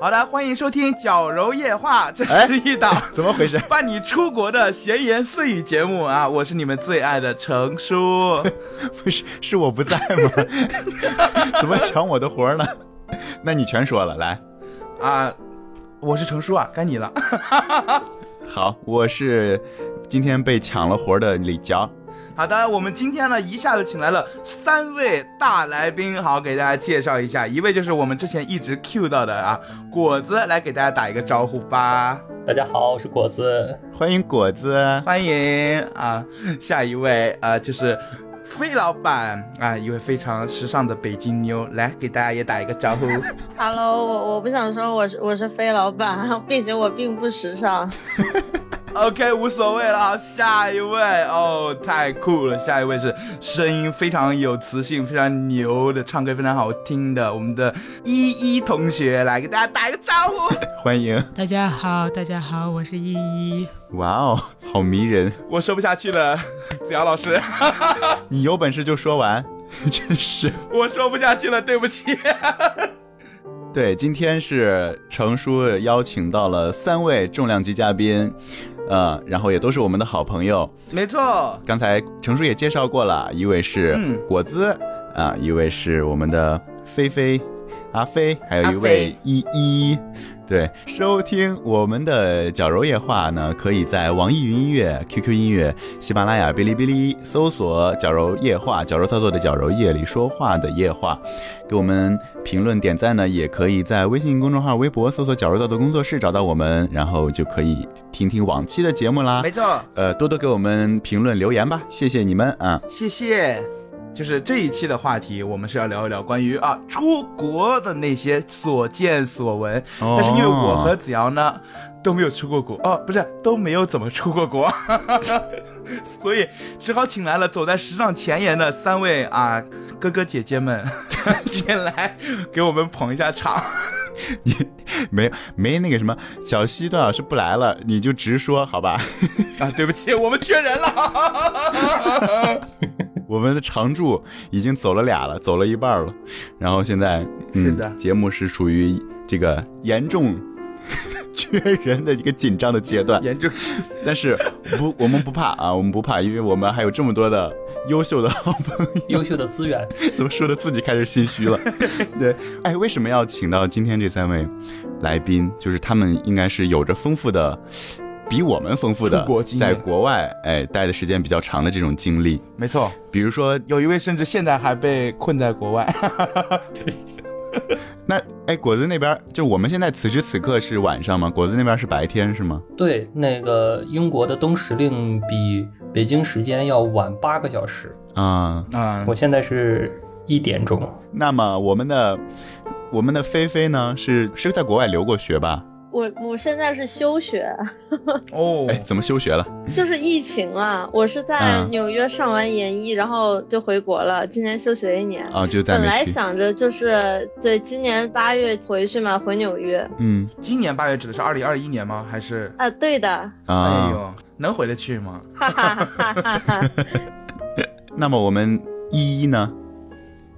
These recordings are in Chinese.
好的，欢迎收听《矫揉夜话》，这是一档 怎么回事？伴你出国的闲言碎语节目啊！我是你们最爱的程叔，不是是我不在吗？怎么抢我的活儿呢？那你全说了，来啊！我是程叔啊，该你了。好，我是今天被抢了活的李娇。好的，我们今天呢一下子请来了三位大来宾，好给大家介绍一下，一位就是我们之前一直 Q 到的啊果子，来给大家打一个招呼吧。大家好，我是果子，欢迎果子，欢迎啊。下一位啊就是飞老板啊，一位非常时尚的北京妞，来给大家也打一个招呼。Hello，我我不想说我是我是飞老板，并且我并不时尚。OK，无所谓了。下一位哦，太酷了！下一位是声音非常有磁性、非常牛的，唱歌非常好听的我们的依依同学，来给大家打一个招呼，欢迎。大家好，大家好，我是依依。哇哦，好迷人！我说不下去了，子瑶老师，你有本事就说完，真是。我说不下去了，对不起。对，今天是程叔邀请到了三位重量级嘉宾。呃，然后也都是我们的好朋友，没错。刚才程叔也介绍过了，一位是果子啊，一位是我们的菲菲阿飞，还有一位依依。对，收听我们的矫揉夜话呢，可以在网易云音乐、QQ 音乐、喜马拉雅、哔哩哔哩搜索“矫揉夜话”，矫揉操作的矫揉，夜里说话的夜话，给我们评论点赞呢，也可以在微信公众号、微博搜索“矫揉造作工作室”找到我们，然后就可以听听往期的节目啦。没错，呃，多多给我们评论留言吧，谢谢你们啊，谢谢。就是这一期的话题，我们是要聊一聊关于啊出国的那些所见所闻。但是因为我和子瑶呢都没有出过国哦，不是都没有怎么出过国，所以只好请来了走在时尚前沿的三位啊哥哥姐姐们 进来给我们捧一下场。你没没那个什么小西段老师不来了，你就直说好吧？啊，对不起，我们缺人了。我们的常驻已经走了俩了，走了一半了，然后现在是的，节目是处于这个严重 缺人的一个紧张的阶段，严重。但是不，我们不怕啊，我们不怕，因为我们还有这么多的优秀的好朋友，优秀的资源。怎么说的自己开始心虚了？对，哎，为什么要请到今天这三位来宾？就是他们应该是有着丰富的。比我们丰富的，在国外哎待的时间比较长的这种经历，没错。比如说有一位甚至现在还被困在国外。对。那哎，果子那边就我们现在此时此刻是晚上吗？果子那边是白天是吗？对，那个英国的冬时令比北京时间要晚八个小时啊啊！我现在是一点钟。那么我们的我们的菲菲呢？是是在国外留过学吧？我我现在是休学，哦，哎，怎么休学了？就是疫情啊，我是在纽约上完研一，然后就回国了。今年休学一年啊，就在本来想着就是对今年八月回去嘛，回纽约。嗯，今年八月指的是二零二一年吗？还是啊，对的。啊，哎呦，能回得去吗？哈哈哈哈哈。那么我们依依呢？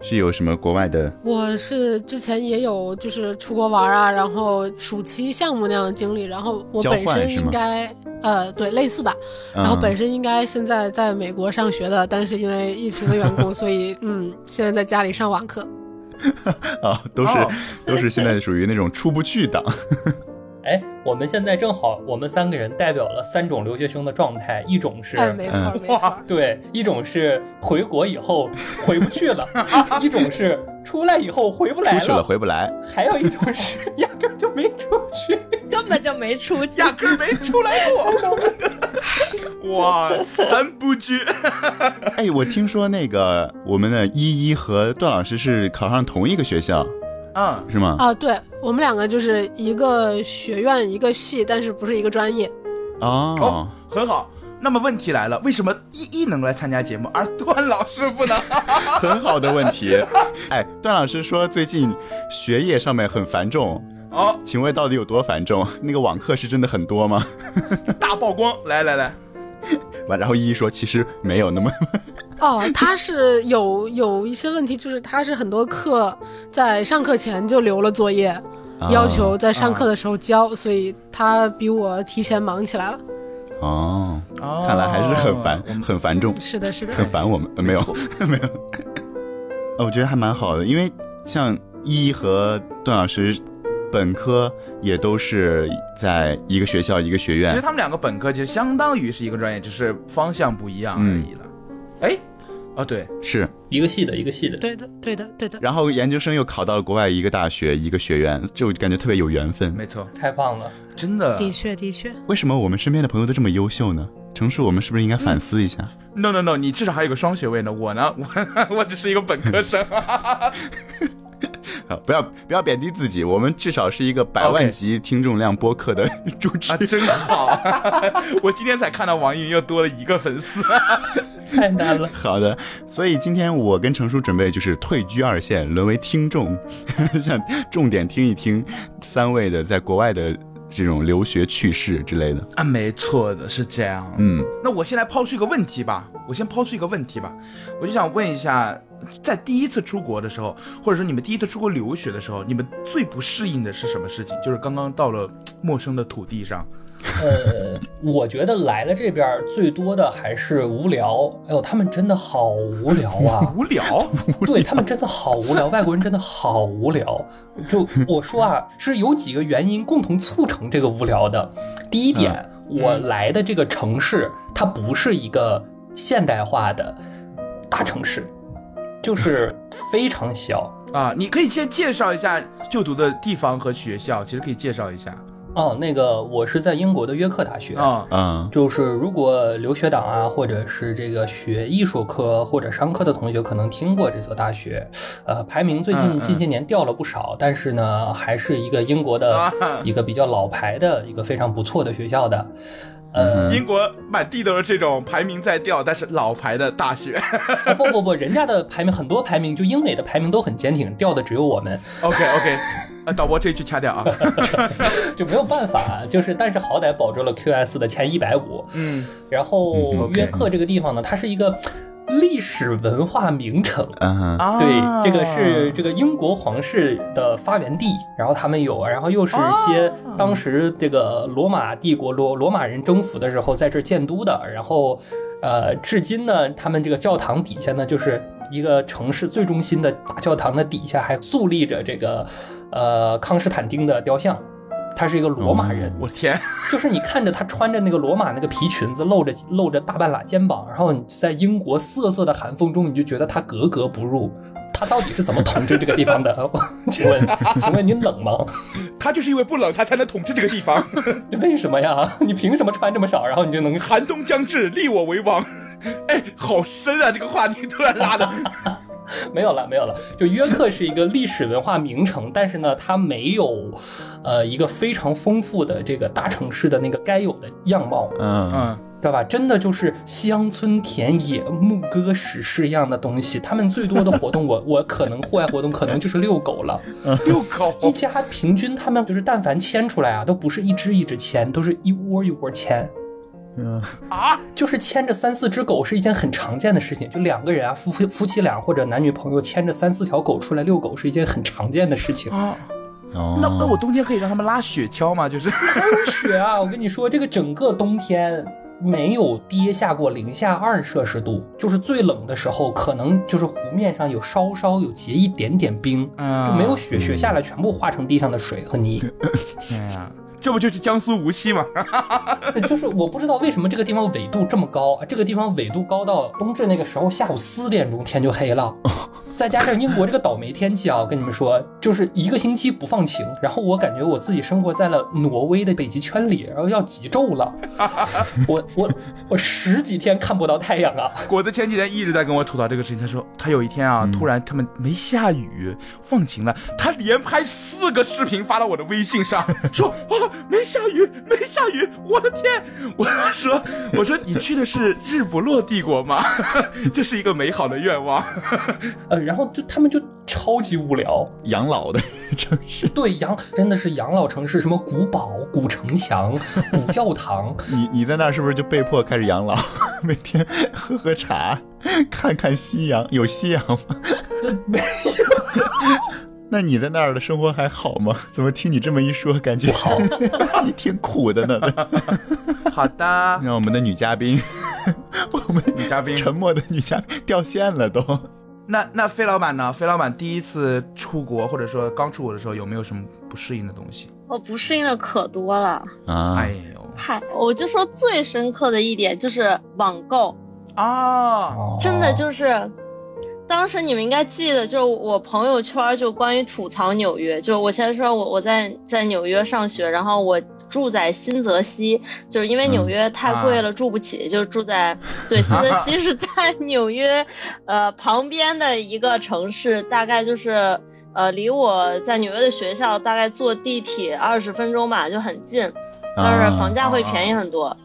是有什么国外的？我是之前也有就是出国玩啊，然后暑期项目那样的经历，然后我本身应该呃对类似吧，然后本身应该现在在美国上学的，但是因为疫情的缘故，所以嗯现在在家里上网课。啊，都是都是现在属于那种出不去的。哎，我们现在正好，我们三个人代表了三种留学生的状态，一种是，没错 没错，对，一种是回国以后回不去了，一种是出来以后回不来了，出去了回不来，还有一种是 压根就没出去，根本就没出，压根没出来过。哇，三部剧。哎，我听说那个我们的依依和段老师是考上同一个学校。嗯，是吗？啊，对我们两个就是一个学院一个系，但是不是一个专业。哦，很好。那么问题来了，为什么一一能来参加节目，而段老师不能？很好的问题。哎，段老师说最近学业上面很繁重。哦，请问到底有多繁重？那个网课是真的很多吗？大曝光，来来来。完，然后一一说其实没有那么。哦，他是有 有一些问题，就是他是很多课在上课前就留了作业，要求在上课的时候交，所以他比我提前忙起来了。哦，看来还是很繁很繁重。是的，是的，很烦我们。没有，没有。哦，我觉得还蛮好的，因为像一和段老师。本科也都是在一个学校一个学院，其实他们两个本科其实相当于是一个专业，只是方向不一样而已了。哎，哦对，是一个系的一个系的，对的对的对的。然后研究生又考到了国外一个大学一个学院，就感觉特别有缘分。没错，太棒了，真的。的确的确。为什么我们身边的朋友都这么优秀呢？程叔，我们是不是应该反思一下？No No No，你至少还有个双学位呢。我呢，我 我只是一个本科生。不要不要贬低自己，我们至少是一个百万级听众量播客的主持，真好。我今天才看到网易云又多了一个粉丝，太难了。好的，所以今天我跟程叔准备就是退居二线，沦为听众，想重点听一听三位的在国外的。这种留学趣事之类的啊，没错的，是这样。嗯，那我先来抛出一个问题吧，我先抛出一个问题吧，我就想问一下，在第一次出国的时候，或者说你们第一次出国留学的时候，你们最不适应的是什么事情？就是刚刚到了陌生的土地上。呃，我觉得来了这边最多的还是无聊。哎呦，他们真的好无聊啊！无聊，对他们真的好无聊。外国人真的好无聊。就我说啊，是有几个原因共同促成这个无聊的。第一点，我来的这个城市它不是一个现代化的大城市，就是非常小啊。你可以先介绍一下就读的地方和学校，其实可以介绍一下。哦，那个我是在英国的约克大学。啊，嗯，就是如果留学党啊，或者是这个学艺术科或者商科的同学，可能听过这所大学，呃，排名最近近些年掉了不少，但是呢，还是一个英国的一个比较老牌的一个非常不错的学校的。呃，英国满地都是这种排名在掉，但是老牌的大学。不不不，人家的排名很多排名，就英美的排名都很坚挺，掉的只有我们。OK OK，啊，导播这一句掐掉啊，就没有办法，就是但是好歹保住了 QS 的前一百五。嗯，然后约克这个地方呢，它是一个。历史文化名城，对，这个是这个英国皇室的发源地，然后他们有，然后又是一些当时这个罗马帝国罗罗马人征服的时候在这建都的，然后，呃，至今呢，他们这个教堂底下呢，就是一个城市最中心的大教堂的底下还肃立着这个，呃，康斯坦丁的雕像。他是一个罗马人，我天！就是你看着他穿着那个罗马那个皮裙子，露着露着大半拉肩膀，然后你在英国瑟瑟的寒风中，你就觉得他格格不入。他到底是怎么统治这个地方的？请问，请问你冷吗？他就是因为不冷，他才能统治这个地方。为什么呀？你凭什么穿这么少，然后你就能寒冬将至，立我为王？哎，好深啊！这个话题突然拉的。没有了，没有了。就约克是一个历史文化名城，但是呢，它没有，呃，一个非常丰富的这个大城市的那个该有的样貌。嗯嗯，知道吧？真的就是乡村田野牧歌史诗一样的东西。他们最多的活动，我 我可能户外活动可能就是遛狗了。遛狗，一家平均他们就是但凡牵出来啊，都不是一只一只牵，都是一窝一窝牵。嗯啊，就是牵着三四只狗是一件很常见的事情，就两个人啊，夫夫夫妻俩或者男女朋友牵着三四条狗出来遛狗是一件很常见的事情啊。哦，那那我冬天可以让他们拉雪橇吗？就是雪啊！我跟你说，这个整个冬天没有跌下过零下二摄氏度，就是最冷的时候，可能就是湖面上有稍稍有结一点点冰，就没有雪，雪下来全部化成地上的水和泥。天呀！这不就是江苏无锡吗？就是我不知道为什么这个地方纬度这么高，这个地方纬度高到冬至那个时候下午四点钟天就黑了。再加上英国这个倒霉天气啊，我跟你们说，就是一个星期不放晴，然后我感觉我自己生活在了挪威的北极圈里，然后要极昼了。我我我十几天看不到太阳啊！果子前几天一直在跟我吐槽这个事情，他说他有一天啊，突然他们没下雨，放晴了，他连拍四个视频发到我的微信上，说啊没下雨，没下雨，我的天！我说我说你去的是日不落帝国吗？这是一个美好的愿望。呃。然后就他们就超级无聊，养老的 城市，对养真的是养老城市，什么古堡、古城墙、古教堂。你你在那儿是不是就被迫开始养老？每天喝喝茶，看看夕阳，有夕阳吗？没有。那你在那儿的生活还好吗？怎么听你这么一说，感觉好，你挺苦的呢。好的，让我们的女嘉宾，我们女嘉宾，沉默的女嘉宾掉线了都。那那费老板呢？费老板第一次出国，或者说刚出国的时候，有没有什么不适应的东西？我不适应的可多了啊！哎呦，嗨，我就说最深刻的一点就是网购啊，真的就是。当时你们应该记得，就是我朋友圈就关于吐槽纽约，就是我先说我我在在纽约上学，然后我住在新泽西，就是因为纽约太贵了住不起，就住在 对新泽西是在纽约呃旁边的一个城市，大概就是呃离我在纽约的学校大概坐地铁二十分钟吧，就很近，但是房价会便宜。很多。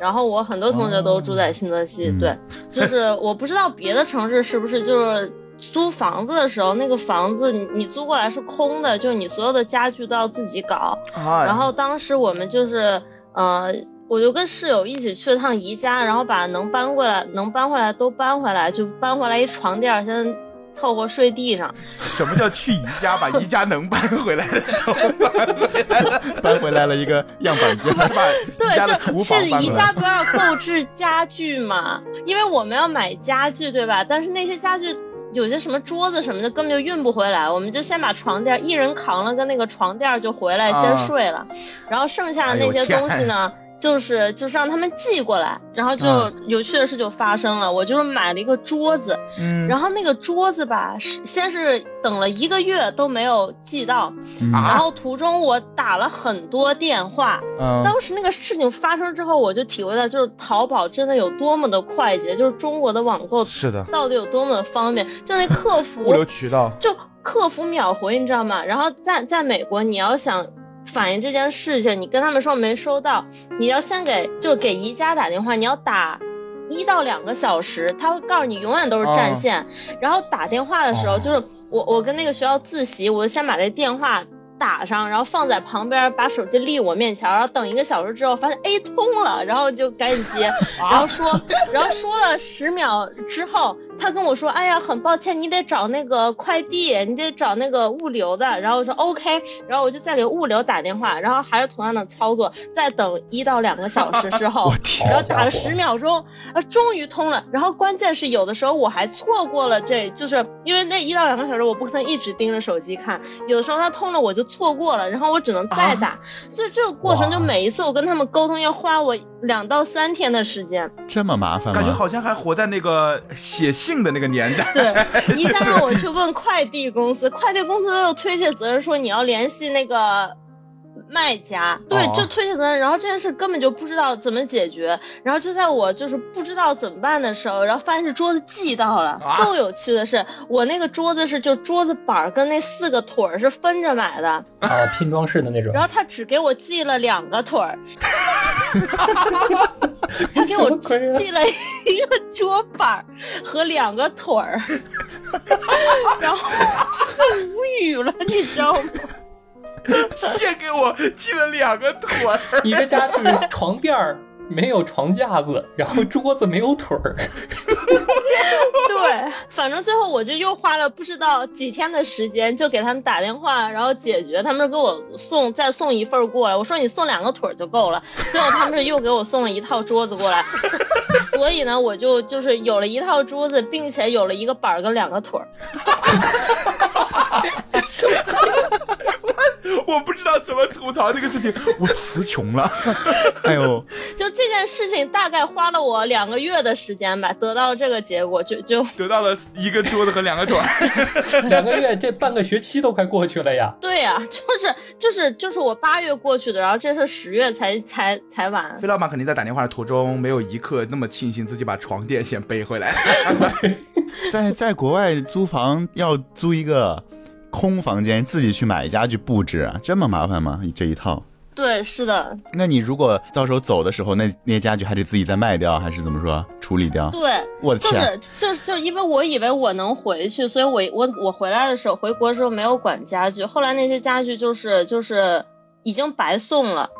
然后我很多同学都住在新泽西，对，就是我不知道别的城市是不是就是租房子的时候，那个房子你租过来是空的，就是你所有的家具都要自己搞。然后当时我们就是，呃，我就跟室友一起去了趟宜家，然后把能搬过来能搬回来都搬回来，就搬回来一床垫，先。凑合睡地上。什么叫去宜家把宜家能搬回来的都搬回来了？搬回来了一个样板间，是吧？对，就是宜家不要购置家具嘛，因为我们要买家具，对吧？但是那些家具有些什么桌子什么的根本就运不回来，我们就先把床垫一人扛了个那个床垫就回来先睡了，然后剩下的那些东西呢？就是就是让他们寄过来，然后就有趣的事就发生了。我就是买了一个桌子，嗯，然后那个桌子吧，先是等了一个月都没有寄到，然后途中我打了很多电话，嗯，当时那个事情发生之后，我就体会到就是淘宝真的有多么的快捷，就是中国的网购是的，到底有多么的方便，就那客服 物流渠道，就客服秒回，你知道吗？然后在在美国，你要想。反映这件事情，你跟他们说没收到，你要先给就给宜家打电话，你要打一到两个小时，他会告诉你永远都是占线。然后打电话的时候，就是我我跟那个学校自习，我就先把这电话打上，然后放在旁边，把手机立我面前，然后等一个小时之后发现 A 通了，然后就赶紧接，然后说，然后说了十秒之后。他跟我说：“哎呀，很抱歉，你得找那个快递，你得找那个物流的。”然后我说：“OK。”然后我就再给物流打电话，然后还是同样的操作，再等一到两个小时之后，然后打了十秒钟，啊，终于通了。然后关键是有的时候我还错过了，这就是因为那一到两个小时我不可能一直盯着手机看，有的时候它通了我就错过了，然后我只能再打。所以这个过程就每一次我跟他们沟通要花我两到三天的时间，这么麻烦吗？感觉好像还活在那个写。信的那个年代，对，一旦让我去问快递公司，快递公司又推卸责任说你要联系那个卖家，对，就推卸责任。然后这件事根本就不知道怎么解决。然后就在我就是不知道怎么办的时候，然后发现是桌子寄到了。更有趣的是，我那个桌子是就桌子板跟那四个腿儿是分着买的，啊，拼装式的那种。然后他只给我寄了两个腿儿。他给我寄了一个桌板和两个腿儿，然后就无语了，你知道吗？先给我寄了两个腿儿，你这家具床垫儿。没有床架子，然后 桌子没有腿儿。对，反正最后我就又花了不知道几天的时间，就给他们打电话，然后解决。他们给我送再送一份过来，我说你送两个腿儿就够了。最后他们又给我送了一套桌子过来，所以呢，我就就是有了一套桌子，并且有了一个板儿跟两个腿儿。我不知道怎么吐槽这个事情，我词穷了。哎呦，就这件事情大概花了我两个月的时间吧，得到这个结果，就就 得到了一个桌子和两个腿。两个月，这半个学期都快过去了呀。对呀，就是就是就是我八月过去的，然后这是十月才才才完。费老板肯定在打电话的途中，没有一刻那么庆幸自己把床垫先背回来。在在国外租房要租一个。空房间自己去买家具布置啊，这么麻烦吗？这一套？对，是的。那你如果到时候走的时候，那那些家具还得自己再卖掉，还是怎么说处理掉？对，我的天，就是就就因为我以为我能回去，所以我我我回来的时候回国的时候没有管家具，后来那些家具就是就是已经白送了，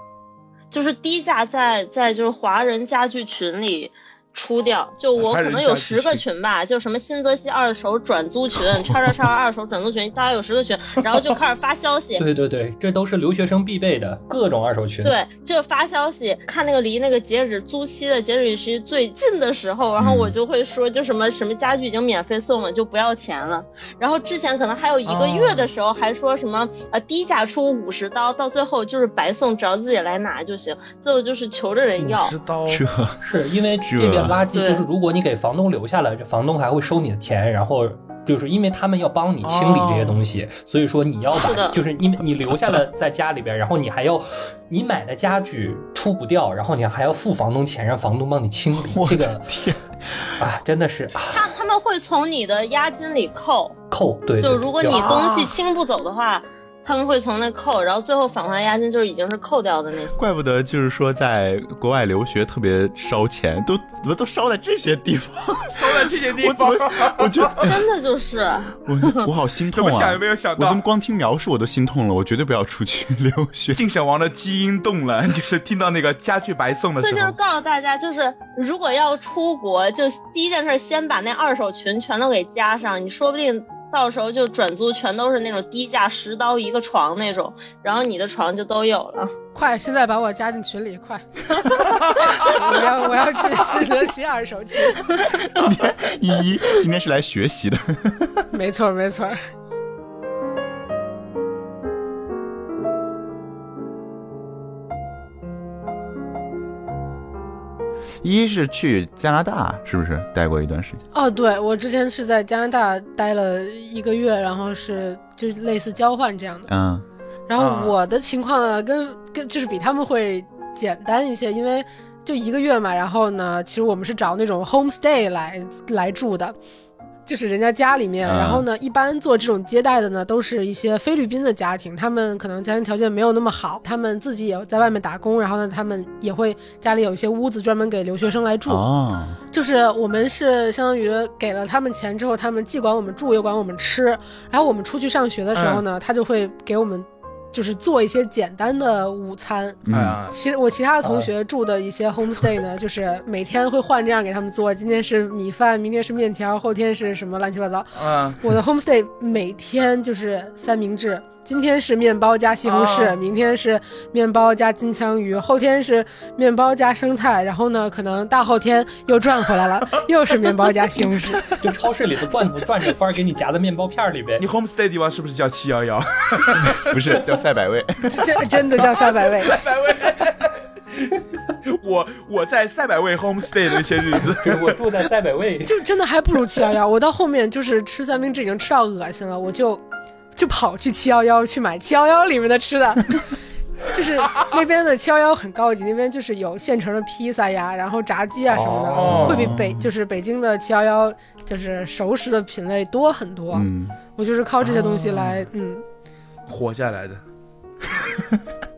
就是低价在在就是华人家具群里。出掉，就我可能有十个群吧，就什么新泽西二手转租群，叉叉叉二手转租群，大概有十个群，然后就开始发消息。对对对，这都是留学生必备的各种二手群。对，就发消息，看那个离那个截止租期的截止日期最近的时候，然后我就会说，就什么什么家具已经免费送了，就不要钱了。然后之前可能还有一个月的时候，还说什么呃低价出五十刀，到最后就是白送，只要自己来拿就行。最后就是求着人要。五十刀，是因为这边。垃圾就是，如果你给房东留下了，这房东还会收你的钱，然后就是因为他们要帮你清理这些东西，所以说你要把，就是因为你留下了在家里边，然后你还要你买的家具出不掉，然后你还要付房东钱，让房东帮你清理。这个天啊，真的是他他们会从你的押金里扣扣，对，就如果你东西清不走的话。他们会从那扣，然后最后返还押金，就是已经是扣掉的那些。怪不得就是说在国外留学特别烧钱，都怎么都烧在这些地方，烧在这些地方。我觉得 真的就是，我我好心痛啊！想也没有想到，我怎么光听描述我都心痛了？我绝对不要出去留学。竞选王的基因动了，就是听到那个家具白送的时候。所以就是告诉大家，就是如果要出国，就第一件事先把那二手群全都给加上，你说不定。到时候就转租，全都是那种低价十刀一个床那种，然后你的床就都有了。快，现在把我加进群里，快！我要我要进新泽西二手群。今天依依今天是来学习的。没错没错。一是去加拿大，是不是待过一段时间？哦，对，我之前是在加拿大待了一个月，然后是就类似交换这样的。嗯，然后我的情况呢，跟跟就是比他们会简单一些，因为就一个月嘛。然后呢，其实我们是找那种 homestay 来来住的。就是人家家里面，然后呢，一般做这种接待的呢，都是一些菲律宾的家庭，他们可能家庭条件没有那么好，他们自己也在外面打工，然后呢，他们也会家里有一些屋子专门给留学生来住。哦，就是我们是相当于给了他们钱之后，他们既管我们住，又管我们吃，然后我们出去上学的时候呢，他就会给我们。就是做一些简单的午餐。嗯，其实我其他的同学住的一些 homestay 呢，就是每天会换这样给他们做。今天是米饭，明天是面条，后天是什么乱七八糟。嗯，我的 homestay 每天就是三明治。今天是面包加西红柿，明天是面包加金枪鱼，后天是面包加生菜，然后呢，可能大后天又转回来了，又是面包加西红柿。就超市里的罐头转着翻给你夹在面包片里边。你 homestay 地方是不是叫七幺幺？不是，叫赛百味。真真的叫赛百味。赛百味。我我在赛百味 homestay 的一些日子，我住在赛百味，就真的还不如七幺幺。我到后面就是吃三明治已经吃到恶心了，我就。就跑去七幺幺去买七幺幺里面的吃的，就是那边的七幺幺很高级，那边就是有现成的披萨呀，然后炸鸡啊什么的，会比北就是北京的七幺幺就是熟食的品类多很多。嗯，我就是靠这些东西来嗯。活下来的。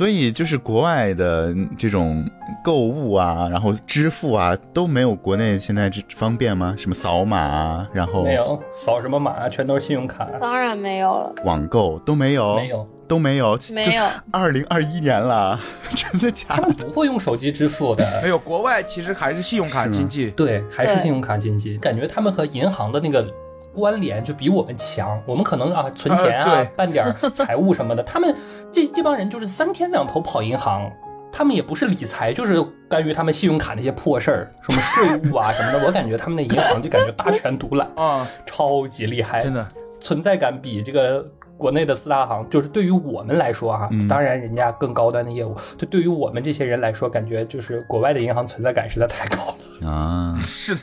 所以就是国外的这种购物啊，然后支付啊，都没有国内现在这方便吗？什么扫码啊，然后没有扫什么码，全都是信用卡。当然没有了，网购都没有，没有都没有，没有。二零二一年了，真的假？他们不会用手机支付的。没有，国外其实还是信用卡经济，对，还是信用卡经济。感觉他们和银行的那个。关联就比我们强，我们可能啊存钱啊办点 财务什么的，他们这这帮人就是三天两头跑银行，他们也不是理财，就是干于他们信用卡那些破事儿，什么税务啊什么的，我感觉他们那银行就感觉大权独揽 啊，超级厉害，真的。存在感比这个国内的四大行，就是对于我们来说啊，当然人家更高端的业务，就对于我们这些人来说，感觉就是国外的银行存在感实在太高了。啊，是。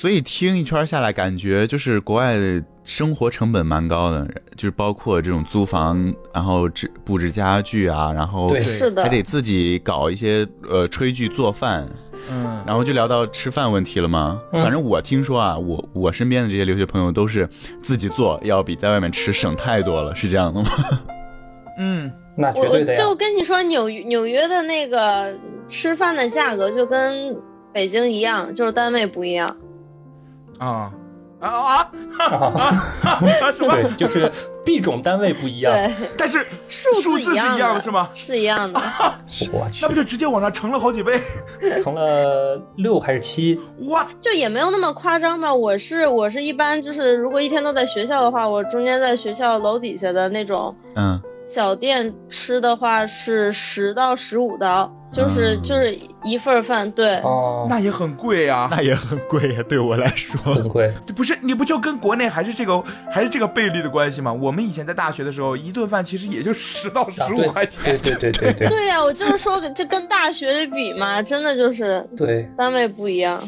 所以听一圈下来，感觉就是国外的生活成本蛮高的，就是包括这种租房，然后置布置家具啊，然后是的，还得自己搞一些呃炊具做饭，嗯，然后就聊到吃饭问题了嘛。反正我听说啊，我我身边的这些留学朋友都是自己做，要比在外面吃省太多了，是这样的吗？嗯，那绝对的就跟你说，纽纽约的那个吃饭的价格就跟北京一样，就是单位不一样。啊，啊啊！对，就是币种单位不一样，但是数字是一样的，是吗？是一样的。我去，那不就直接往上乘了好几倍？乘了六还是七？哇，就也没有那么夸张吧。我是我是一般就是，如果一天都在学校的话，我中间在学校楼底下的那种，嗯。小店吃的话是十到十五刀，就是就是一份饭，对，哦，那也很贵呀，那也很贵呀，对我来说很贵。不是你不就跟国内还是这个还是这个倍率的关系吗？我们以前在大学的时候，一顿饭其实也就十到十五块钱，对对对对对。对呀，我就是说，这跟大学里比嘛，真的就是对单位不一样。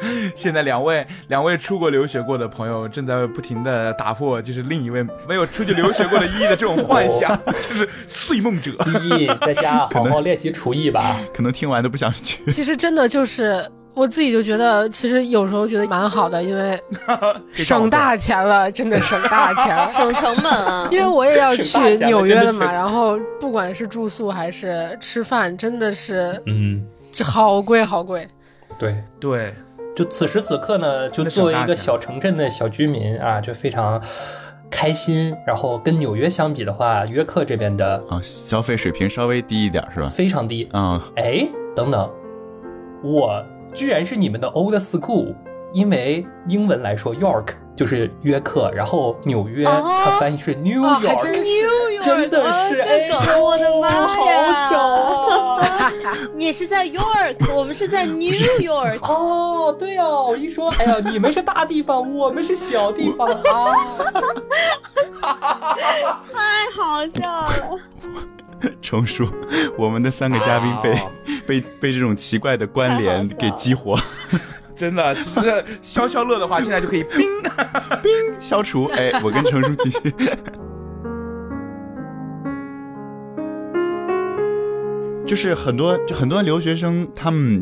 现在两位两位出国留学过的朋友正在不停的打破，就是另一位没有出去留学过的依依的这种幻想，就是碎梦者。依依在家好好练习厨艺吧，可能听完都不想去。其实真的就是我自己就觉得，其实有时候觉得蛮好的，因为省大钱了，真的省大钱，省成本啊。因为我也要去纽约的嘛，然后不管是住宿还是吃饭，真的是嗯，好贵好贵。对对。就此时此刻呢，就作为一个小城镇的小居民啊，就非常开心。然后跟纽约相比的话，约克这边的啊消费水平稍微低一点，是吧？非常低啊！哎，等等，我居然是你们的 old school，因为英文来说，York。就是约克，然后纽约，它翻译是 New York，真的是，哎呦，我的妈呀，好巧啊！你是在 York，我们是在 New York。哦，对哦，我一说，哎呀，你们是大地方，我们是小地方啊！太好笑了。成熟，我们的三个嘉宾被被被这种奇怪的关联给激活。真的，就是消消乐的话，现在就可以冰 冰消除。哎，我跟程叔继续。就是很多就很多留学生，他们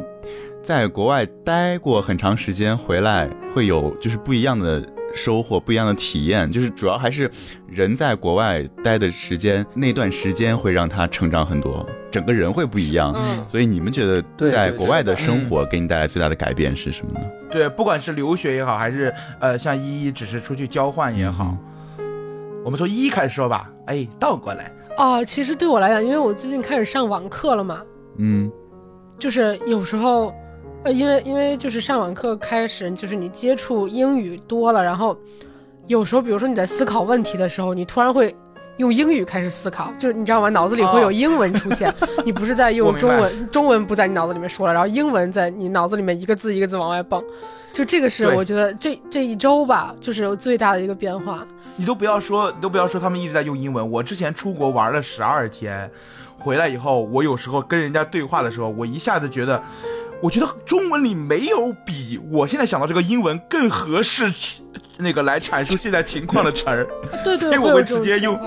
在国外待过很长时间，回来会有就是不一样的。收获不一样的体验，就是主要还是人在国外待的时间，那段时间会让他成长很多，整个人会不一样。嗯，所以你们觉得在国外的生活给你带来最大的改变是什么呢？对，不管是留学也好，还是呃像依依只是出去交换也好，我们从依依开始说吧。哎，倒过来。哦，其实对我来讲，因为我最近开始上网课了嘛，嗯，就是有时候。呃，因为因为就是上网课开始，就是你接触英语多了，然后有时候，比如说你在思考问题的时候，你突然会用英语开始思考，就你知道吗？脑子里会有英文出现，你不是在用中文，中文不在你脑子里面说了，然后英文在你脑子里面一个字一个字往外蹦，就这个是我觉得这这一周吧，就是最大的一个变化。你都不要说，你都不要说他们一直在用英文。我之前出国玩了十二天，回来以后，我有时候跟人家对话的时候，我一下子觉得。我觉得中文里没有比我现在想到这个英文更合适，那个来阐述现在情况的词儿。对对，我会直接用。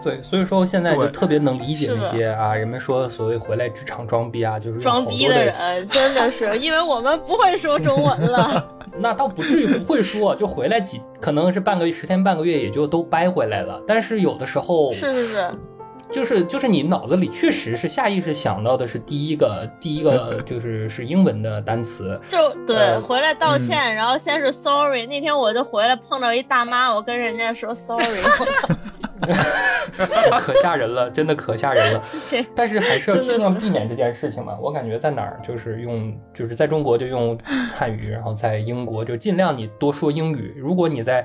对，所以说现在就特别能理解那些啊，人们说所谓回来职场装逼啊，就是装逼的人，真的是因为我们不会说中文了。那倒不至于不会说，就回来几可能是半个月、十天半个月也就都掰回来了。但是有的时候是是是。就是就是你脑子里确实是下意识想到的是第一个第一个就是是英文的单词，就对回来道歉，然后先是 sorry。那天我就回来碰到一大妈，我跟人家说 sorry，可吓人了，真的可吓人了。但是还是要尽量避免这件事情嘛。我感觉在哪儿就是用就是在中国就用汉语，然后在英国就尽量你多说英语。如果你在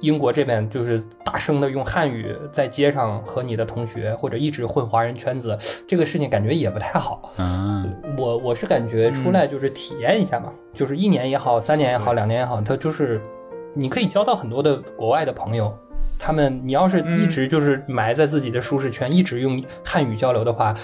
英国这边就是大声的用汉语在街上和你的同学，或者一直混华人圈子，这个事情感觉也不太好。嗯，我我是感觉出来就是体验一下嘛，就是一年也好，三年也好，两年也好，他就是你可以交到很多的国外的朋友。他们你要是一直就是埋在自己的舒适圈，一直用汉语交流的话，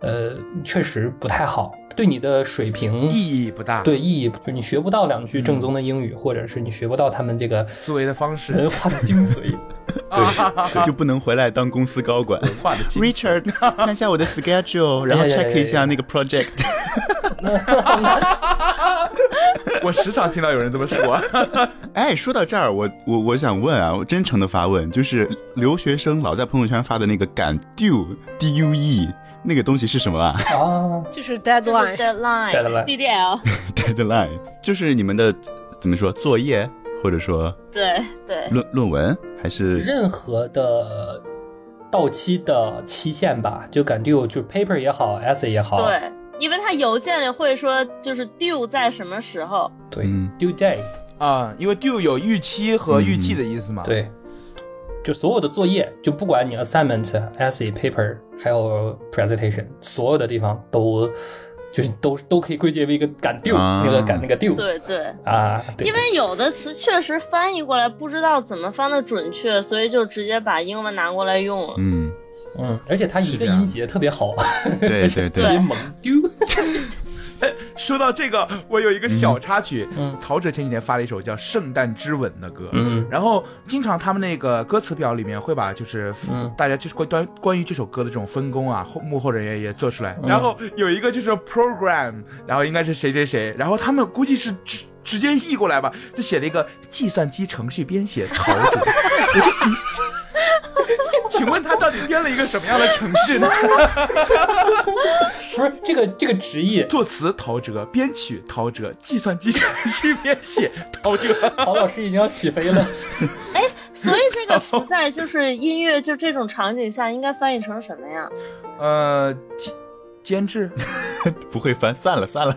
呃，确实不太好。对你的水平意义不大，对意义，就你学不到两句正宗的英语，或者是你学不到他们这个思维的方式、文化的精髓，对，就不能回来当公司高管。文化的 Richard，看一下我的 schedule，然后 check 一下那个 project。我时常听到有人这么说。哎，说到这儿，我我我想问啊，我真诚的发问，就是留学生老在朋友圈发的那个敢 do d u e。那个东西是什么啊？啊，就是 deadline deadline DDL deadline，就是你们的怎么说作业或或者说对对。论论文还是？任何的到期的期限吧，就敢 due 就 paper 也好，essay 也好。对，因为他邮件里会说就是 due 在什么时候。对，due day 啊，因为 due 有预期和预计的意思嘛。对，就所有的作业，就不管你 assignment、essay、paper，还有 presentation，所有的地方都。就是都都可以归结为一个赶 due 那个赶那个 due，对对啊，因为有的词确实翻译过来不知道怎么翻的准确，所以就直接把英文拿过来用了。嗯嗯，而且它一个音节特别好，对对对，特别猛 due。哎，说到这个，我有一个小插曲。嗯，陶喆前几天发了一首叫《圣诞之吻》的歌。嗯，然后经常他们那个歌词表里面会把就是大家就是关关关于这首歌的这种分工啊，后幕后人员也做出来。然后有一个就是 program，然后应该是谁谁谁，然后他们估计是直直接译过来吧，就写了一个计算机程序编写陶喆。我就。请问他到底编了一个什么样的程序呢？不是这个这个直译，作词陶喆，编曲陶喆，计算机程序编写陶喆。陶老师已经要起飞了。哎，所以这个词在就是音乐就这种场景下应该翻译成什么呀？呃，监监制 不会翻，算了算了，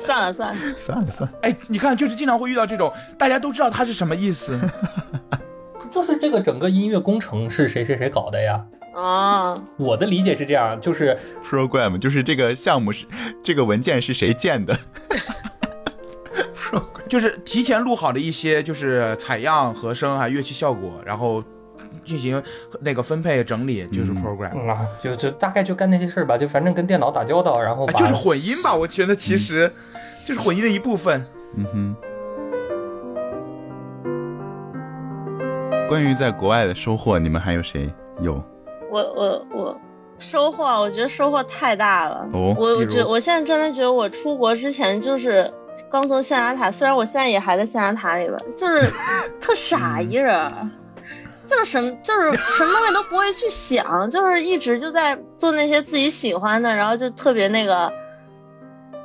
算了算了算了算了。哎，你看，就是经常会遇到这种，大家都知道它是什么意思。就是这个整个音乐工程是谁谁谁搞的呀？啊，我的理解是这样，就是 program，就是这个项目是这个文件是谁建的？就是提前录好的一些就是采样、和声还有乐器效果，然后进行那个分配整理，就是 program 啊，就就大概就干那些事儿吧，就反正跟电脑打交道，然后就是混音吧，我觉得其实就是混音的一部分。嗯哼。关于在国外的收获，你们还有谁有？我我我收获，我觉得收获太大了。哦，我我觉我现在真的觉得我出国之前就是刚从象牙塔，虽然我现在也还在象牙塔里吧，就是 特傻一人，就是什么就是什么东西都不会去想，就是一直就在做那些自己喜欢的，然后就特别那个，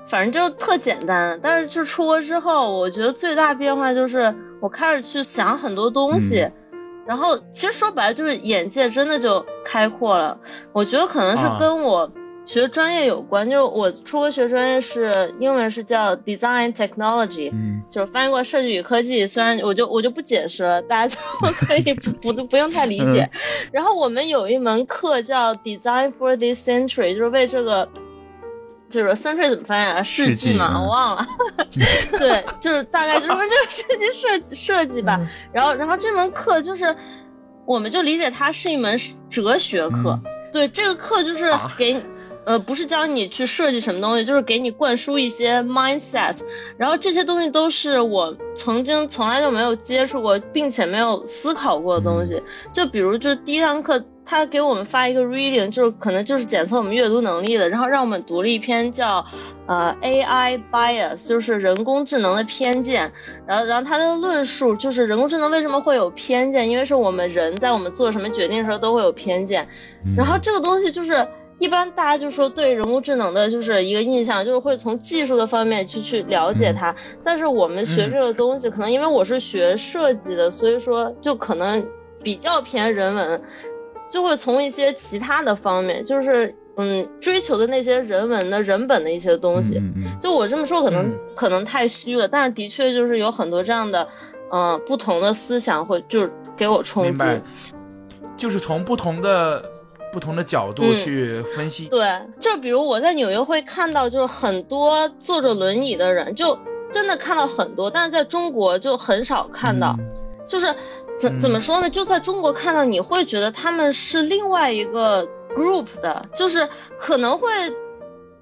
反正就特简单。但是就出国之后，我觉得最大变化就是我开始去想很多东西。然后其实说白了就是眼界真的就开阔了，我觉得可能是跟我学专业有关，就是我出国学专业是英文是叫 Design Technology，嗯，就是翻译过设计与科技。虽然我就我就不解释了，大家就 可以不不不用太理解。然后我们有一门课叫 Design for this Century，就是为这个。就是 century 怎么翻译啊？世纪嘛，我忘了。对，就是大概就是这个设计设计设计吧。然后，然后这门课就是，我们就理解它是一门哲学课。对，这个课就是给，呃，不是教你去设计什么东西，就是给你灌输一些 mindset。然后这些东西都是我曾经从来就没有接触过，并且没有思考过的东西。就比如，就第一堂课。他给我们发一个 reading，就是可能就是检测我们阅读能力的，然后让我们读了一篇叫呃 AI bias，就是人工智能的偏见。然后，然后他的论述就是人工智能为什么会有偏见，因为是我们人在我们做什么决定的时候都会有偏见。然后这个东西就是一般大家就说对人工智能的就是一个印象，就是会从技术的方面去去了解它。但是我们学这个东西，可能因为我是学设计的，所以说就可能比较偏人文。就会从一些其他的方面，就是嗯，追求的那些人文的人本的一些东西。就我这么说，可能可能太虚了，但是的确就是有很多这样的，嗯，不同的思想会就是给我冲击。就是从不同的不同的角度去分析。对，就比如我在纽约会看到，就是很多坐着轮椅的人，就真的看到很多，但是在中国就很少看到，就是。怎怎么说呢？就在中国看到，你会觉得他们是另外一个 group 的，就是可能会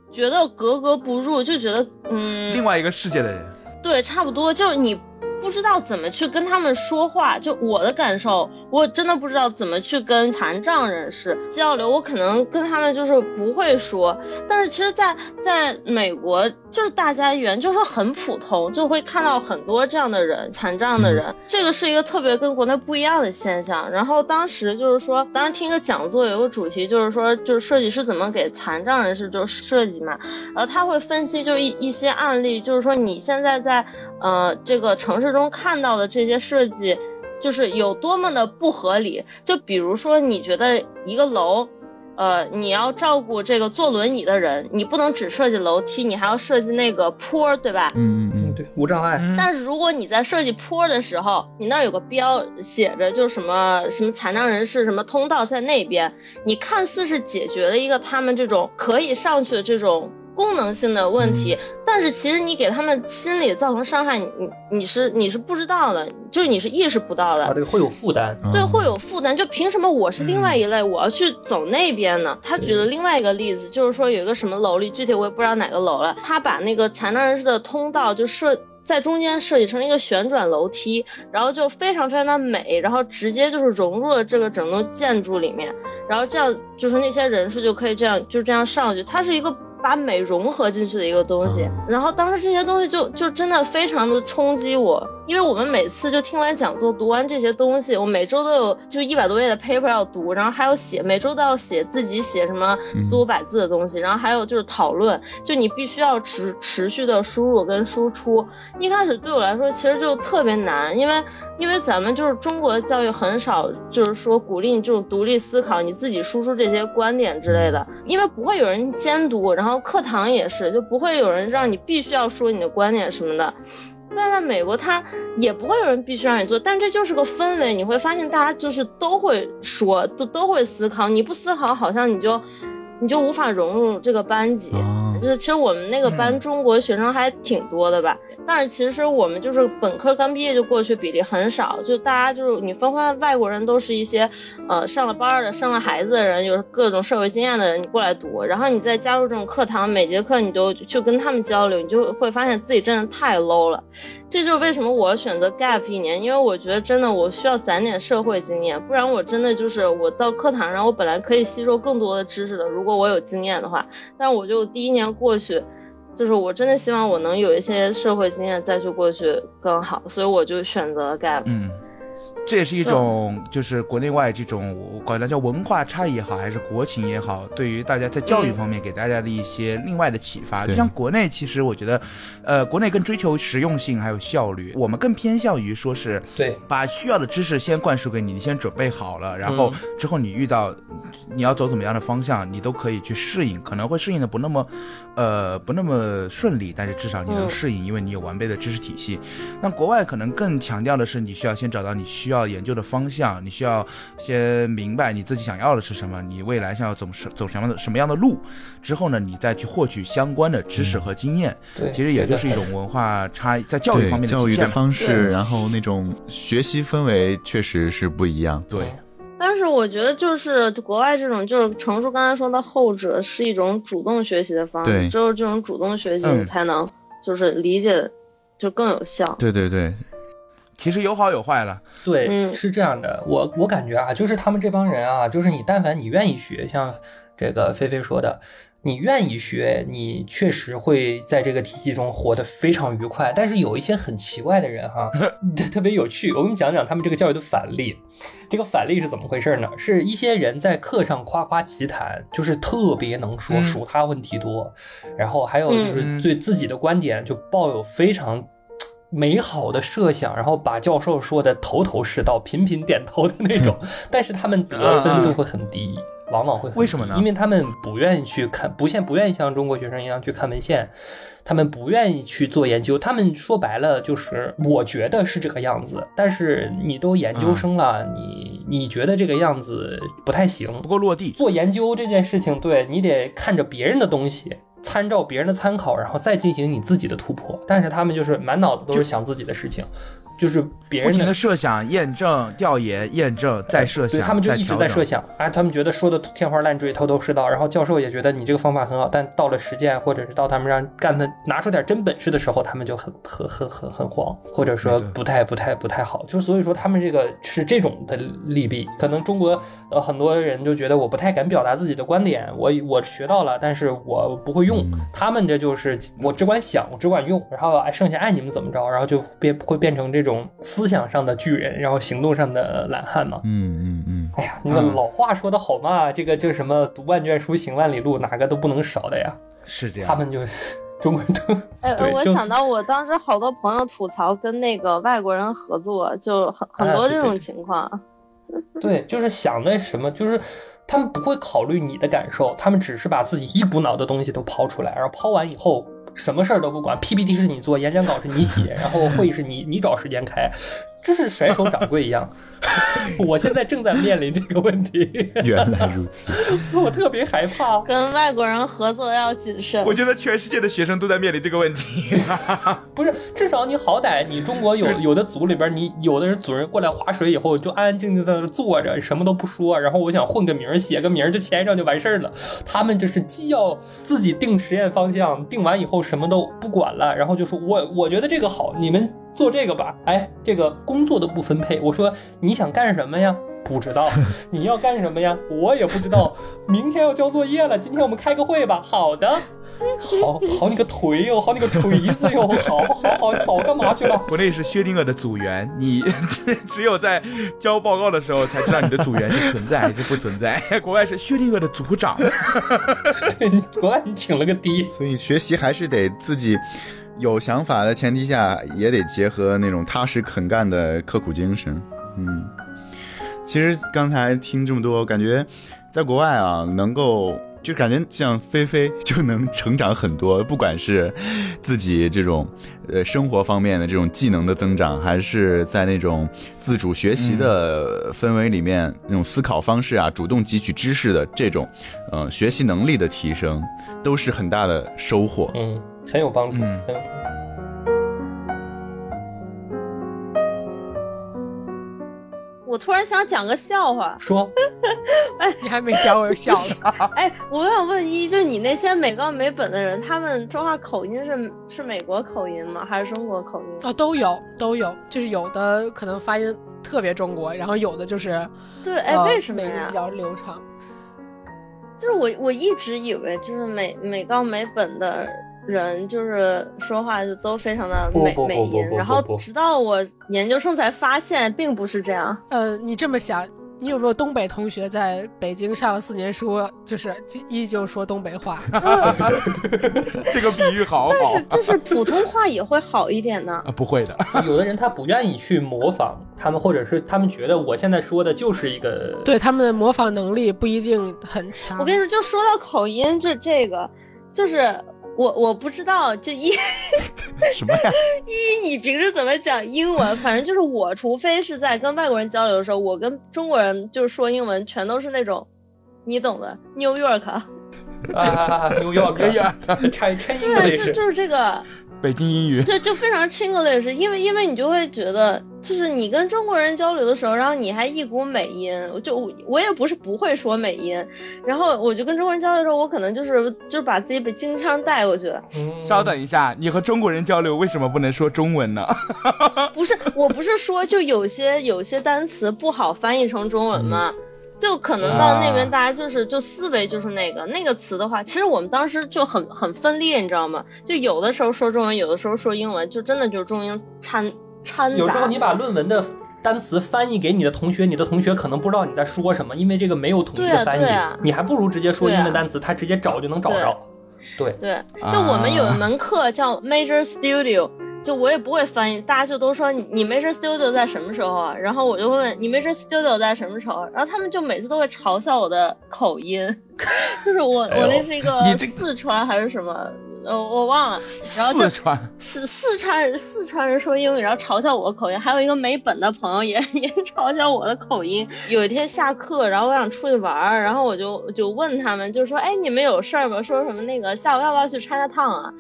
觉得格格不入，就觉得嗯，另外一个世界的人。对，差不多，就是你不知道怎么去跟他们说话。就我的感受，我真的不知道怎么去跟残障人士交流，我可能跟他们就是不会说。但是其实，在在美国，就是大家语言就是很普通，就会看到很多这样的人，残障的人，这个是一个特别跟国内不一样的现象。然后当时就是说，当时听一个讲座，有个主题就是说，就是设计师怎么给残障人士就设计嘛，然后他会分析就一一些案例，就是说你现在在呃这个城市中看到的这些设计。就是有多么的不合理，就比如说，你觉得一个楼，呃，你要照顾这个坐轮椅的人，你不能只设计楼梯，你还要设计那个坡，对吧？嗯嗯嗯，对，无障碍。但是如果你在设计坡的时候，你那儿有个标写着，就是什么什么残障人士什么通道在那边，你看似是解决了一个他们这种可以上去的这种。功能性的问题，但是其实你给他们心理造成伤害，你你是你是不知道的，就是你是意识不到的。啊，对，会有负担。对，会有负担。就凭什么我是另外一类，我要去走那边呢？他举了另外一个例子，就是说有一个什么楼里，具体我也不知道哪个楼了，他把那个残障人士的通道就设在中间设计成一个旋转楼梯，然后就非常非常的美，然后直接就是融入了这个整栋建筑里面，然后这样就是那些人数就可以这样就这样上去，它是一个。把美融合进去的一个东西，然后当时这些东西就就真的非常的冲击我，因为我们每次就听完讲座，读完这些东西，我每周都有就一百多页的 paper 要读，然后还有写，每周都要写自己写什么四五百字的东西，然后还有就是讨论，就你必须要持持续的输入跟输出。一开始对我来说其实就特别难，因为。因为咱们就是中国的教育很少，就是说鼓励你这种独立思考，你自己输出这些观点之类的。因为不会有人监督，然后课堂也是，就不会有人让你必须要说你的观点什么的。但在美国，他也不会有人必须让你做，但这就是个氛围。你会发现大家就是都会说，都都会思考。你不思考，好像你就你就无法融入这个班级。就是其实我们那个班中国学生还挺多的吧。但是其实我们就是本科刚毕业就过去比例很少，就大家就是你分发外国人都是一些，呃上了班的、生了孩子的人，有各种社会经验的人，你过来读，然后你再加入这种课堂，每节课你都就跟他们交流，你就会发现自己真的太 low 了。这就是为什么我选择 gap 一年，因为我觉得真的我需要攒点社会经验，不然我真的就是我到课堂上，我本来可以吸收更多的知识的，如果我有经验的话，但我就第一年过去。就是我真的希望我能有一些社会经验再去过去更好，所以我就选择了 gap。这也是一种，就是国内外这种，我管它叫文化差异也好，还是国情也好，对于大家在教育方面给大家的一些另外的启发。就像国内，其实我觉得，呃，国内更追求实用性还有效率，我们更偏向于说是，对，把需要的知识先灌输给你，你先准备好了，然后之后你遇到你要走怎么样的方向，你都可以去适应，可能会适应的不那么，呃，不那么顺利，但是至少你能适应，因为你有完备的知识体系。那国外可能更强调的是，你需要先找到你需要。研究的方向，你需要先明白你自己想要的是什么，你未来想要走什走什么的什么样的路，之后呢，你再去获取相关的知识和经验。对，其实也就是一种文化差异，在教育方面的教育的方式，然后那种学习氛围确实是不一样。对，但是我觉得就是国外这种，就是程叔刚才说的后者是一种主动学习的方式，只有这种主动学习，你才能就是理解就更有效。对对对。其实有好有坏了，对，是这样的，我我感觉啊，就是他们这帮人啊，就是你但凡你愿意学，像这个菲菲说的，你愿意学，你确实会在这个体系中活得非常愉快。但是有一些很奇怪的人哈，特别有趣，我给你讲讲他们这个教育的反例。这个反例是怎么回事呢？是一些人在课上夸夸其谈，就是特别能说，数他问题多，然后还有就是对自己的观点就抱有非常。美好的设想，然后把教授说的头头是道、频频点头的那种，但是他们得分都会很低，往往会为什么呢？因为他们不愿意去看，不像不愿意像中国学生一样去看文献，他们不愿意去做研究。他们说白了就是，我觉得是这个样子，但是你都研究生了，你你觉得这个样子不太行，不够落地。做研究这件事情，对你得看着别人的东西。参照别人的参考，然后再进行你自己的突破。但是他们就是满脑子都是想自己的事情，就是别人不停的设想、验证、调研、验证、再设想，对他们就一直在设想。哎，他们觉得说的天花乱坠、头头是道，然后教授也觉得你这个方法很好，但到了实践或者是到他们让干的拿出点真本事的时候，他们就很很很很很慌，或者说不太不太不太好。就所以说他们这个是这种的利弊。可能中国呃很多人就觉得我不太敢表达自己的观点，我我学到了，但是我不会用。他们这就是我只管想，我只管用，然后哎剩下爱你们怎么着，然后就变会变成这种思想上的巨人，然后行动上的懒汉嘛。嗯嗯嗯。哎呀，那个老话说的好嘛，这个就什么读万卷书行万里路，哪个都不能少的呀。是这样。他们就是中国人都。哎，我想到我当时好多朋友吐槽跟那个外国人合作，就很很多这种情况。对，就是想的什么，就是他们不会考虑你的感受，他们只是把自己一股脑的东西都抛出来，然后抛完以后。什么事儿都不管，PPT 是你做，演讲稿是你写，然后会议是你你找时间开，就是甩手掌柜一样。我现在正在面临这个问题。原来如此，我特别害怕跟外国人合作要谨慎。我觉得全世界的学生都在面临这个问题。不是，至少你好歹你中国有有的组里边，你有的人组人过来划水以后，就安安静静在那坐着，什么都不说，然后我想混个名写个名就签上就完事儿了。他们就是既要自己定实验方向，定完以后什么都不管了，然后就说我我觉得这个好，你们。做这个吧，哎，这个工作都不分配。我说你想干什么呀？不知道。你要干什么呀？我也不知道。明天要交作业了，今天我们开个会吧。好的。好好你个腿哟，好你个锤子哟，好好好，早干嘛去了？国内是薛定谔的组员，你 只有在交报告的时候才知道你的组员是存在 还是不存在。国外是薛定谔的组长。对，国外你请了个爹，所以学习还是得自己。有想法的前提下，也得结合那种踏实肯干的刻苦精神。嗯，其实刚才听这么多，感觉在国外啊，能够就感觉像菲菲就能成长很多，不管是自己这种呃生活方面的这种技能的增长，还是在那种自主学习的氛围里面那种思考方式啊，主动汲取知识的这种嗯学习能力的提升，都是很大的收获。嗯。很有帮助。嗯，我突然想讲个笑话。说，哎，你还没讲，我就笑了。哎，我想问一，就你那些美高美本的人，他们说话口音是是美国口音吗？还是中国口音？啊，都有，都有。就是有的可能发音特别中国，然后有的就是对，哎，为什么呀？比较流畅。就是我我一直以为就是美美高美本的。人就是说话就都非常的美美音，然后直到我研究生才发现并不是这样。呃，你这么想，你有没有东北同学在北京上了四年书，就是依旧说东北话？这个比喻好好。但是就是普通话也会好一点呢？不会的，有的人他不愿意去模仿他们，或者是他们觉得我现在说的就是一个，对他们的模仿能力不一定很强。我跟你说，就说到口音这这个，就是。我我不知道，就一 什么呀？一你平时怎么讲英文？反正就是我，除非是在跟外国人交流的时候，我跟中国人就是说英文，全都是那种，你懂的，New York 啊，New York，拆拆英对，就就是这个。北京英语对，就非常 Chinglish，因为因为你就会觉得，就是你跟中国人交流的时候，然后你还一股美音，我就我我也不是不会说美音，然后我就跟中国人交流的时候，我可能就是就把自己被京腔带过去了。稍等一下，你和中国人交流为什么不能说中文呢？不是，我不是说就有些有些单词不好翻译成中文吗？就可能到那边，大家就是就思维就是那个那个词的话，其实我们当时就很很分裂，你知道吗？就有的时候说中文，有的时候说英文，就真的就是中英掺掺杂。有时候你把论文的单词翻译给你的同学，你的同学可能不知道你在说什么，因为这个没有统一的翻译，你还不如直接说英文单词，他直接找就能找着。对对，就我们有一门课叫 Major Studio。就我也不会翻译，大家就都说你你 Major Studio 在什么时候啊？然后我就会问你 Major Studio 在什么时候？然后他们就每次都会嘲笑我的口音。就是我我那是一个四川还是什么？呃，我忘了，然后就四四川人四川人说英语，然后嘲笑我的口音，还有一个没本的朋友也 也嘲笑我的口音。有一天下课，然后我想出去玩，然后我就就问他们，就说，哎，你们有事儿吗？说什么那个下午要不要去 China Town 啊？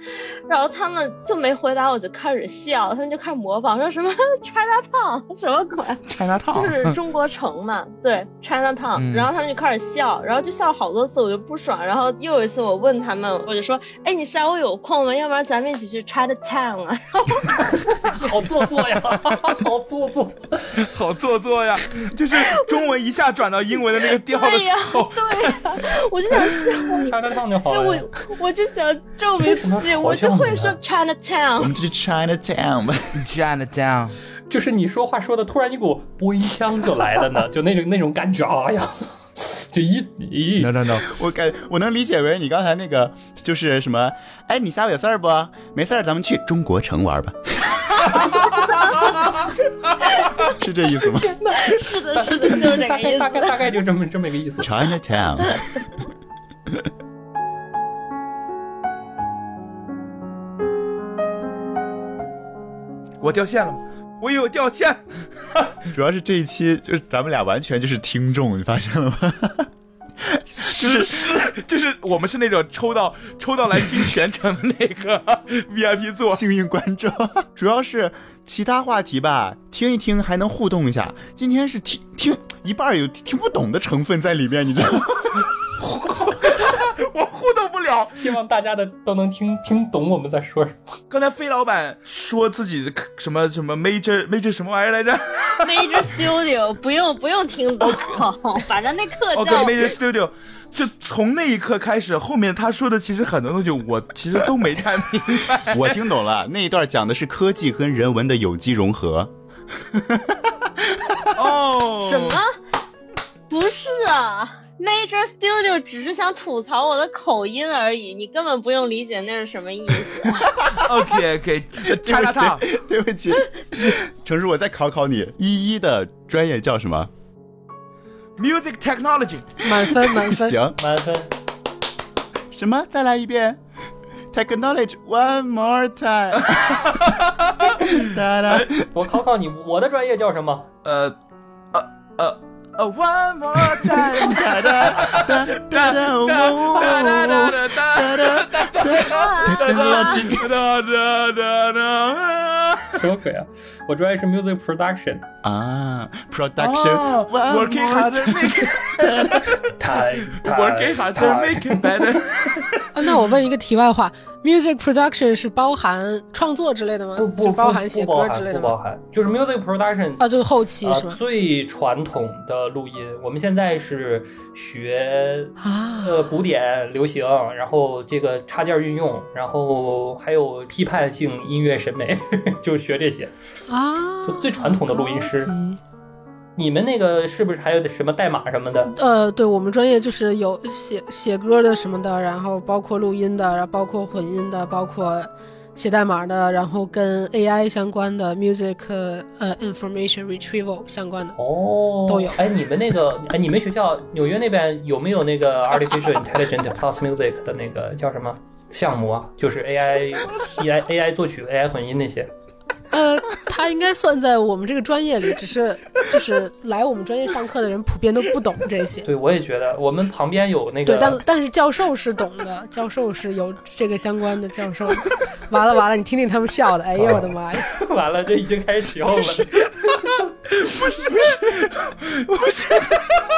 然后他们就没回答，我就开始笑，他们就开始模仿，说什么 China Town 什么鬼？China Town 就是中国城嘛，对 China Town，然后他们就开始笑，然后就笑了好多次，我就不爽。然后又有一次我问他们，我就说，哎，你下午有空吗？要不然咱们一起去 China Town 啊？好做作呀，好做作，好做作呀！就是中文一下转到英文的那个调的时候，对呀，我就想 China Town 就好了。我我就想证明自己，我就会说 China Town。我们就去 China Town 吧，China Town。就是你说话说的突然一股播音腔就来了呢，就那种那种感觉，哎呀。就一一，no no no，我感我能理解为你刚才那个就是什么？哎，你下午有事儿不？没事儿，咱们去中国城玩吧。是这意思吗？是的，是的，就是这个意思。大概大概就这么这么一个意思。China Town。我掉线了。我有掉线，主要是这一期就是咱们俩完全就是听众，你发现了吗？就是就是我们是那种抽到抽到来听全程的那个 VIP 座幸运观众。主要是其他话题吧，听一听还能互动一下。今天是听听一半有听不懂的成分在里面，你知道吗？我互动不了，希望大家的都能听听懂我们在说什么。刚才飞老板说自己的什么什么 major major 什么玩意儿来着？Major Studio 不用不用听懂，反正那课叫 Major Studio。就从那一刻开始，后面他说的其实很多东西我 其实都没太明白。我听懂了，那一段讲的是科技和人文的有机融合。哦，什么？不是啊。Major Studio 只是想吐槽我的口音而已，你根本不用理解那是什么意思。OK OK，插插套，对不起，程叔，我再考考你，一一的专业叫什么？Music Technology，满分满分，行，满分。什么？再来一遍？Technology，one more time。哒哒，我考考你，我的专业叫什么？呃，呃，呃。Oh, one more time. da, da, da, da, da, 什么鬼啊！我专业是 music production 啊，production，working hard to make it better，time，working hard to make it better。那我问一个题外话。Music production 是包含创作之类的吗？不不包含写歌之类的吗？不包含，就是 music production 啊，就是后期是吗？最传统的录音，我们现在是学啊，呃，古典、流行，然后这个插件运用，然后还有批判性音乐审美，就学这些啊，就最传统的录音师。你们那个是不是还有什么代码什么的？呃，对我们专业就是有写写歌的什么的，然后包括录音的，然后包括混音的，包括写代码的，然后跟 AI 相关的 music 呃 information retrieval 相关的哦都有。哎，你们那个哎，你们学校纽约那边有没有那个 artificial intelligent plus music 的那个叫什么项目啊？就是 AI AI AI 作曲 AI 混音那些。呃，他应该算在我们这个专业里，只是就是来我们专业上课的人普遍都不懂这些。对，我也觉得，我们旁边有那个，对，但但是教授是懂的，教授是有这个相关的教授。完了完了，你听听他们笑的，哎呀我的妈呀！完了，这已经开始起哄了。不是不是不是，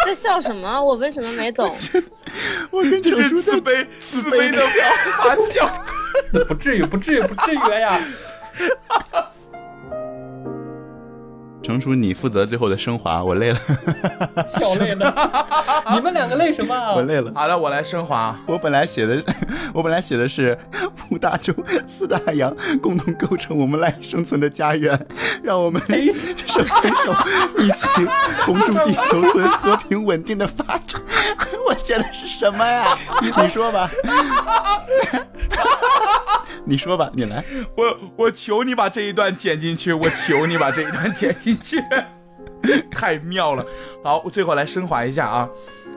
在笑什么？我为什么没懂？我跟这是自卑自卑的发笑。不至于不至于不至于呀。成熟，你负责最后的升华，我累了，笑累了。你们两个累什么？我累了。好了，我来升华。我本来写的，我本来写的是五大洲四大洋共同构成我们赖以生存的家园，让我们手牵手一起同住地球村和平稳定的发展。我写的是什么呀？你说吧。你说吧，你来。我我求你把这一段剪进去，我求你把这一段剪进去，太妙了。好，我最后来升华一下啊。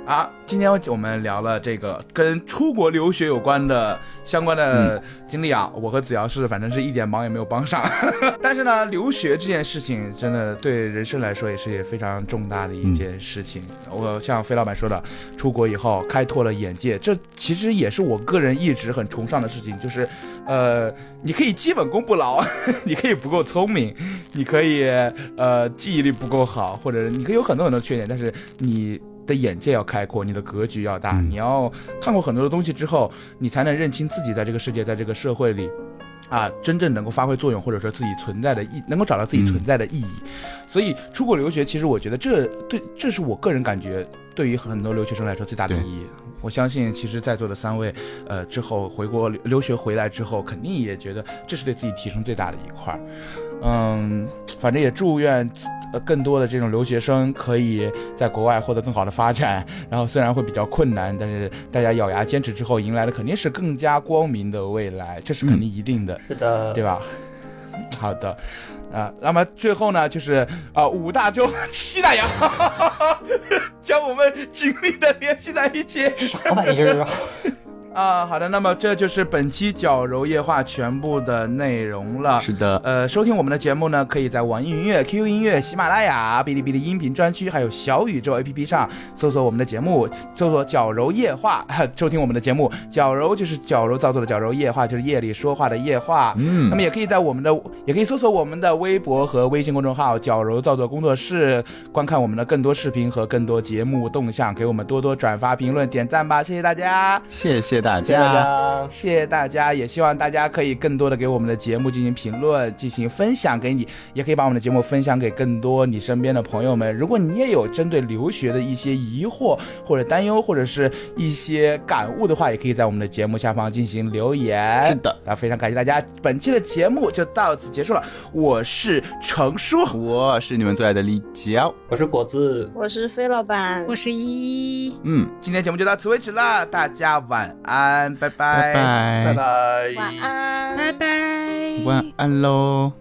啊，今天我们聊了这个跟出国留学有关的相关的经历啊，我和子瑶是反正是一点忙也没有帮上，但是呢，留学这件事情真的对人生来说也是也非常重大的一件事情。我像飞老板说的，出国以后开拓了眼界，这其实也是我个人一直很崇尚的事情，就是，呃，你可以基本功不牢，你可以不够聪明，你可以呃记忆力不够好，或者你可以有很多很多缺点，但是你。的眼界要开阔，你的格局要大，你要看过很多的东西之后，你才能认清自己在这个世界，在这个社会里，啊，真正能够发挥作用，或者说自己存在的意，能够找到自己存在的意义。所以出国留学，其实我觉得这对，这是我个人感觉，对于很多留学生来说最大的意义。我相信，其实，在座的三位，呃，之后回国留学回来之后，肯定也觉得这是对自己提升最大的一块儿。嗯，反正也祝愿。更多的这种留学生可以在国外获得更好的发展，然后虽然会比较困难，但是大家咬牙坚持之后，迎来的肯定是更加光明的未来，这是肯定一定的，是的，对吧？好的，啊，那么最后呢，就是啊，五大洲七大洋，将我们紧密的联系在一起，啥玩意儿啊？啊，好的，那么这就是本期矫揉夜话全部的内容了。是的，呃，收听我们的节目呢，可以在网易云音乐、QQ 音乐、喜马拉雅、哔哩哔哩音频专区，还有小宇宙 APP 上搜索我们的节目，搜索“矫揉夜话”，收听我们的节目。矫揉就是矫揉造作的矫揉，夜话就是夜里说话的夜话。嗯，那么也可以在我们的，也可以搜索我们的微博和微信公众号“矫揉造作工作室”，观看我们的更多视频和更多节目动向，给我们多多转发、评论、点赞吧，谢谢大家，谢谢。大家，谢谢大家，也希望大家可以更多的给我们的节目进行评论，进行分享给你，也可以把我们的节目分享给更多你身边的朋友们。如果你也有针对留学的一些疑惑或者担忧，或者是一些感悟的话，也可以在我们的节目下方进行留言。是的，那，非常感谢大家，本期的节目就到此结束了。我是程叔，我是你们最爱的李娇，我是果子，我是飞老板，我是依依。嗯，今天节目就到此为止了，大家晚安。安，拜拜，拜拜，晚安，拜拜，晚安喽。